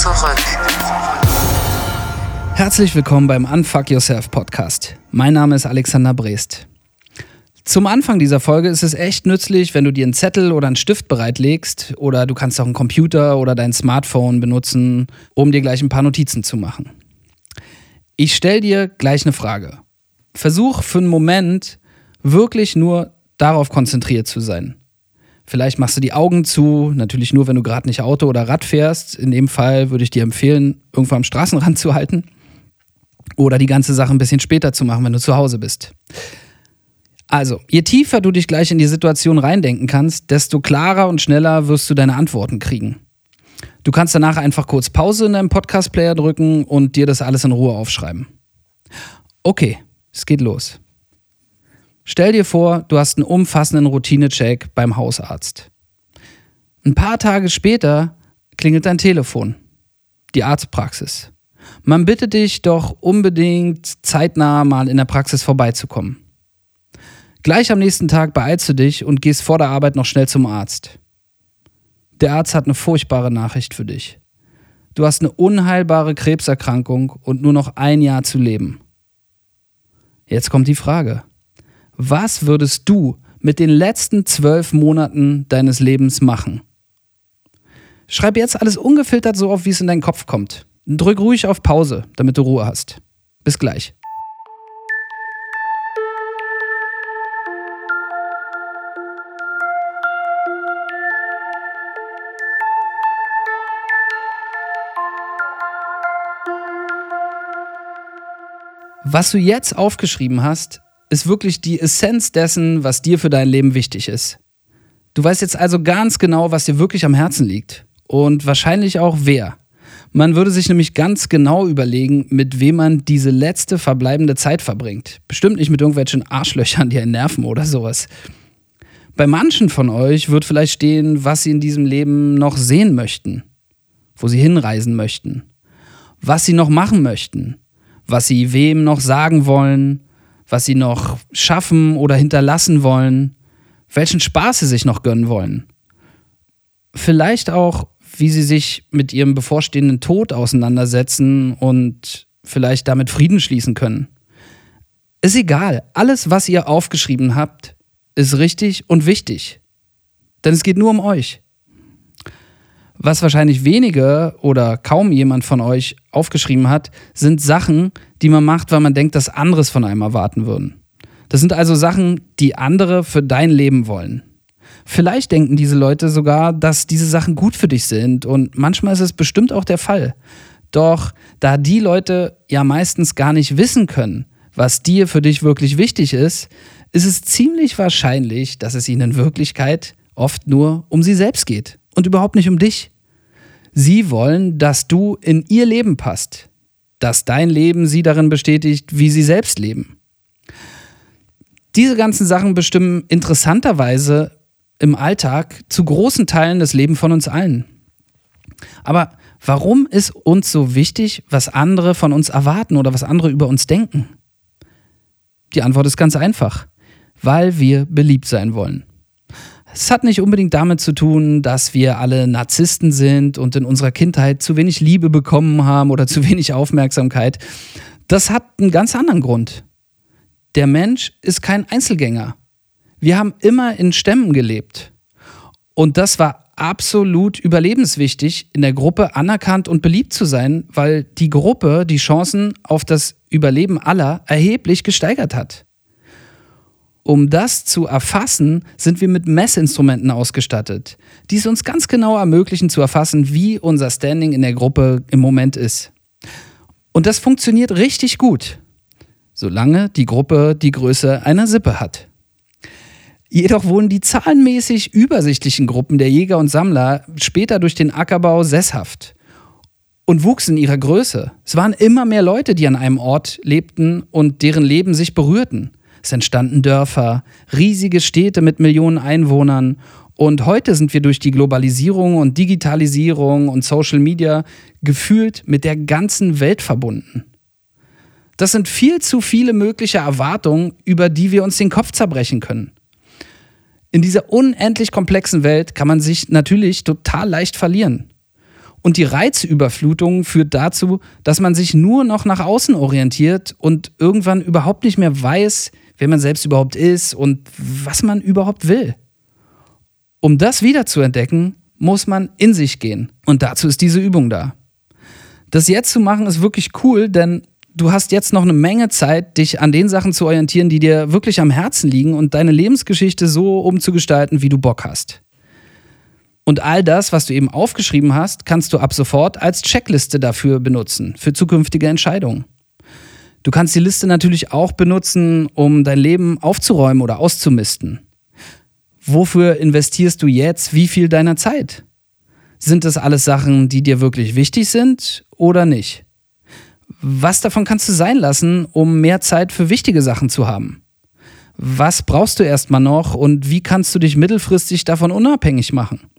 zurück. Herzlich willkommen beim Unfuck Yourself Podcast. Mein Name ist Alexander Brest. Zum Anfang dieser Folge ist es echt nützlich, wenn du dir einen Zettel oder einen Stift bereitlegst oder du kannst auch einen Computer oder dein Smartphone benutzen, um dir gleich ein paar Notizen zu machen. Ich stelle dir gleich eine Frage. Versuch für einen Moment wirklich nur darauf konzentriert zu sein. Vielleicht machst du die Augen zu, natürlich nur, wenn du gerade nicht Auto oder Rad fährst. In dem Fall würde ich dir empfehlen, irgendwo am Straßenrand zu halten. Oder die ganze Sache ein bisschen später zu machen, wenn du zu Hause bist. Also, je tiefer du dich gleich in die Situation reindenken kannst, desto klarer und schneller wirst du deine Antworten kriegen. Du kannst danach einfach kurz Pause in deinem Podcast-Player drücken und dir das alles in Ruhe aufschreiben. Okay, es geht los. Stell dir vor, du hast einen umfassenden Routinecheck beim Hausarzt. Ein paar Tage später klingelt dein Telefon. Die Arztpraxis. Man bittet dich doch unbedingt zeitnah mal in der Praxis vorbeizukommen. Gleich am nächsten Tag beeilst du dich und gehst vor der Arbeit noch schnell zum Arzt. Der Arzt hat eine furchtbare Nachricht für dich. Du hast eine unheilbare Krebserkrankung und nur noch ein Jahr zu leben. Jetzt kommt die Frage. Was würdest du mit den letzten zwölf Monaten deines Lebens machen? Schreib jetzt alles ungefiltert so auf, wie es in deinen Kopf kommt. Drück ruhig auf Pause, damit du Ruhe hast. Bis gleich. Was du jetzt aufgeschrieben hast, ist wirklich die Essenz dessen, was dir für dein Leben wichtig ist. Du weißt jetzt also ganz genau, was dir wirklich am Herzen liegt und wahrscheinlich auch wer. Man würde sich nämlich ganz genau überlegen, mit wem man diese letzte verbleibende Zeit verbringt. Bestimmt nicht mit irgendwelchen Arschlöchern, die einen nerven oder sowas. Bei manchen von euch wird vielleicht stehen, was sie in diesem Leben noch sehen möchten, wo sie hinreisen möchten, was sie noch machen möchten, was sie wem noch sagen wollen, was sie noch schaffen oder hinterlassen wollen, welchen Spaß sie sich noch gönnen wollen. Vielleicht auch, wie sie sich mit ihrem bevorstehenden Tod auseinandersetzen und vielleicht damit Frieden schließen können. Ist egal, alles, was ihr aufgeschrieben habt, ist richtig und wichtig. Denn es geht nur um euch. Was wahrscheinlich wenige oder kaum jemand von euch aufgeschrieben hat, sind Sachen, die man macht, weil man denkt, dass anderes von einem erwarten würden. Das sind also Sachen, die andere für dein Leben wollen. Vielleicht denken diese Leute sogar, dass diese Sachen gut für dich sind und manchmal ist es bestimmt auch der Fall. Doch da die Leute ja meistens gar nicht wissen können, was dir für dich wirklich wichtig ist, ist es ziemlich wahrscheinlich, dass es ihnen in Wirklichkeit oft nur um sie selbst geht und überhaupt nicht um dich. Sie wollen, dass du in ihr Leben passt, dass dein Leben sie darin bestätigt, wie sie selbst leben. Diese ganzen Sachen bestimmen interessanterweise im Alltag zu großen Teilen das Leben von uns allen. Aber warum ist uns so wichtig, was andere von uns erwarten oder was andere über uns denken? Die Antwort ist ganz einfach, weil wir beliebt sein wollen. Es hat nicht unbedingt damit zu tun, dass wir alle Narzissten sind und in unserer Kindheit zu wenig Liebe bekommen haben oder zu wenig Aufmerksamkeit. Das hat einen ganz anderen Grund. Der Mensch ist kein Einzelgänger. Wir haben immer in Stämmen gelebt. Und das war absolut überlebenswichtig, in der Gruppe anerkannt und beliebt zu sein, weil die Gruppe die Chancen auf das Überleben aller erheblich gesteigert hat. Um das zu erfassen, sind wir mit Messinstrumenten ausgestattet, die es uns ganz genau ermöglichen zu erfassen, wie unser Standing in der Gruppe im Moment ist. Und das funktioniert richtig gut, solange die Gruppe die Größe einer Sippe hat. Jedoch wurden die zahlenmäßig übersichtlichen Gruppen der Jäger und Sammler später durch den Ackerbau sesshaft und wuchsen in ihrer Größe. Es waren immer mehr Leute, die an einem Ort lebten und deren Leben sich berührten. Es entstanden Dörfer, riesige Städte mit Millionen Einwohnern. Und heute sind wir durch die Globalisierung und Digitalisierung und Social Media gefühlt mit der ganzen Welt verbunden. Das sind viel zu viele mögliche Erwartungen, über die wir uns den Kopf zerbrechen können. In dieser unendlich komplexen Welt kann man sich natürlich total leicht verlieren. Und die Reizüberflutung führt dazu, dass man sich nur noch nach außen orientiert und irgendwann überhaupt nicht mehr weiß, wer man selbst überhaupt ist und was man überhaupt will. Um das wiederzuentdecken, muss man in sich gehen. Und dazu ist diese Übung da. Das jetzt zu machen ist wirklich cool, denn du hast jetzt noch eine Menge Zeit, dich an den Sachen zu orientieren, die dir wirklich am Herzen liegen und deine Lebensgeschichte so umzugestalten, wie du Bock hast. Und all das, was du eben aufgeschrieben hast, kannst du ab sofort als Checkliste dafür benutzen, für zukünftige Entscheidungen. Du kannst die Liste natürlich auch benutzen, um dein Leben aufzuräumen oder auszumisten. Wofür investierst du jetzt wie viel deiner Zeit? Sind das alles Sachen, die dir wirklich wichtig sind oder nicht? Was davon kannst du sein lassen, um mehr Zeit für wichtige Sachen zu haben? Was brauchst du erstmal noch und wie kannst du dich mittelfristig davon unabhängig machen?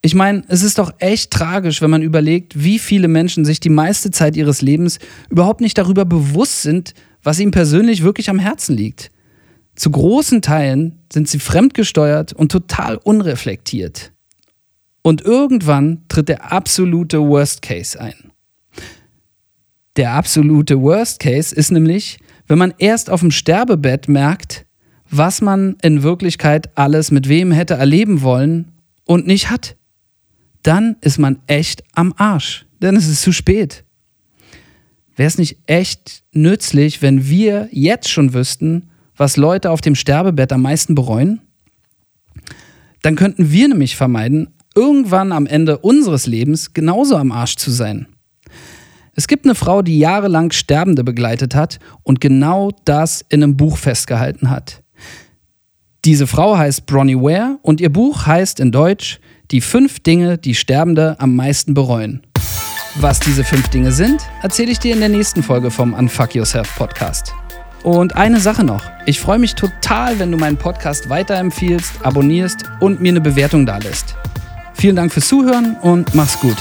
Ich meine, es ist doch echt tragisch, wenn man überlegt, wie viele Menschen sich die meiste Zeit ihres Lebens überhaupt nicht darüber bewusst sind, was ihnen persönlich wirklich am Herzen liegt. Zu großen Teilen sind sie fremdgesteuert und total unreflektiert. Und irgendwann tritt der absolute Worst Case ein. Der absolute Worst Case ist nämlich, wenn man erst auf dem Sterbebett merkt, was man in Wirklichkeit alles mit wem hätte erleben wollen und nicht hat dann ist man echt am Arsch, denn es ist zu spät. Wäre es nicht echt nützlich, wenn wir jetzt schon wüssten, was Leute auf dem Sterbebett am meisten bereuen? Dann könnten wir nämlich vermeiden, irgendwann am Ende unseres Lebens genauso am Arsch zu sein. Es gibt eine Frau, die jahrelang Sterbende begleitet hat und genau das in einem Buch festgehalten hat. Diese Frau heißt Bronnie Ware und ihr Buch heißt in Deutsch die fünf Dinge, die Sterbende am meisten bereuen. Was diese fünf Dinge sind, erzähle ich dir in der nächsten Folge vom Unfuck Yourself Podcast. Und eine Sache noch. Ich freue mich total, wenn du meinen Podcast weiterempfiehlst, abonnierst und mir eine Bewertung dalässt. Vielen Dank fürs Zuhören und mach's gut.